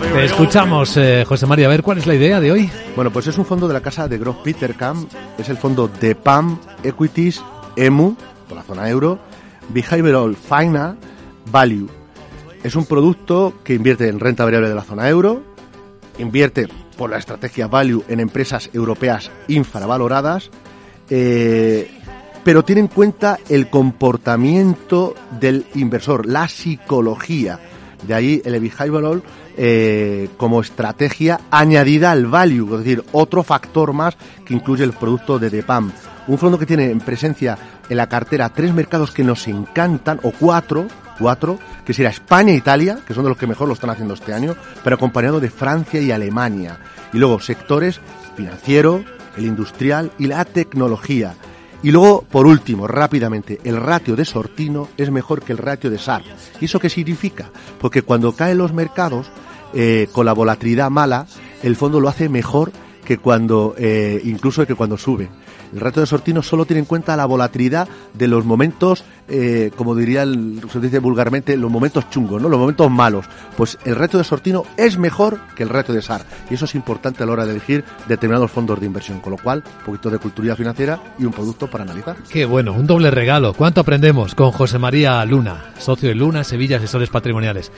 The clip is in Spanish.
Te escuchamos, eh, José María. A ver, ¿cuál es la idea de hoy? Bueno, pues es un fondo de la casa de Grof Petercam. Es el fondo de PAM Equities EMU, por la zona euro, Behavioral Final Value. Es un producto que invierte en renta variable de la zona euro, invierte por la estrategia Value en empresas europeas infravaloradas, eh, pero tiene en cuenta el comportamiento del inversor, la psicología. De ahí el behavioral eh, como estrategia añadida al value, es decir, otro factor más que incluye el producto de DEPAM. Un fondo que tiene en presencia en la cartera tres mercados que nos encantan, o cuatro, cuatro, que será España e Italia, que son de los que mejor lo están haciendo este año, pero acompañado de Francia y Alemania. Y luego sectores financiero, el industrial y la tecnología. Y luego, por último, rápidamente, el ratio de Sortino es mejor que el ratio de SAR. ¿Y eso qué significa? Porque cuando caen los mercados, eh, con la volatilidad mala, el fondo lo hace mejor que cuando, eh, incluso que cuando sube. El ratio de Sortino solo tiene en cuenta la volatilidad de los momentos, eh, como diría el, se dice vulgarmente, los momentos chungos, ¿no? Los momentos malos. Pues el ratio de Sortino es mejor que el ratio de SAR. Y eso es importante a la hora de elegir determinados fondos de inversión. Con lo cual, un poquito de cultura financiera y un producto para analizar. Qué bueno, un doble regalo. ¿Cuánto aprendemos con José María Luna, socio de Luna Sevilla Asesores Patrimoniales?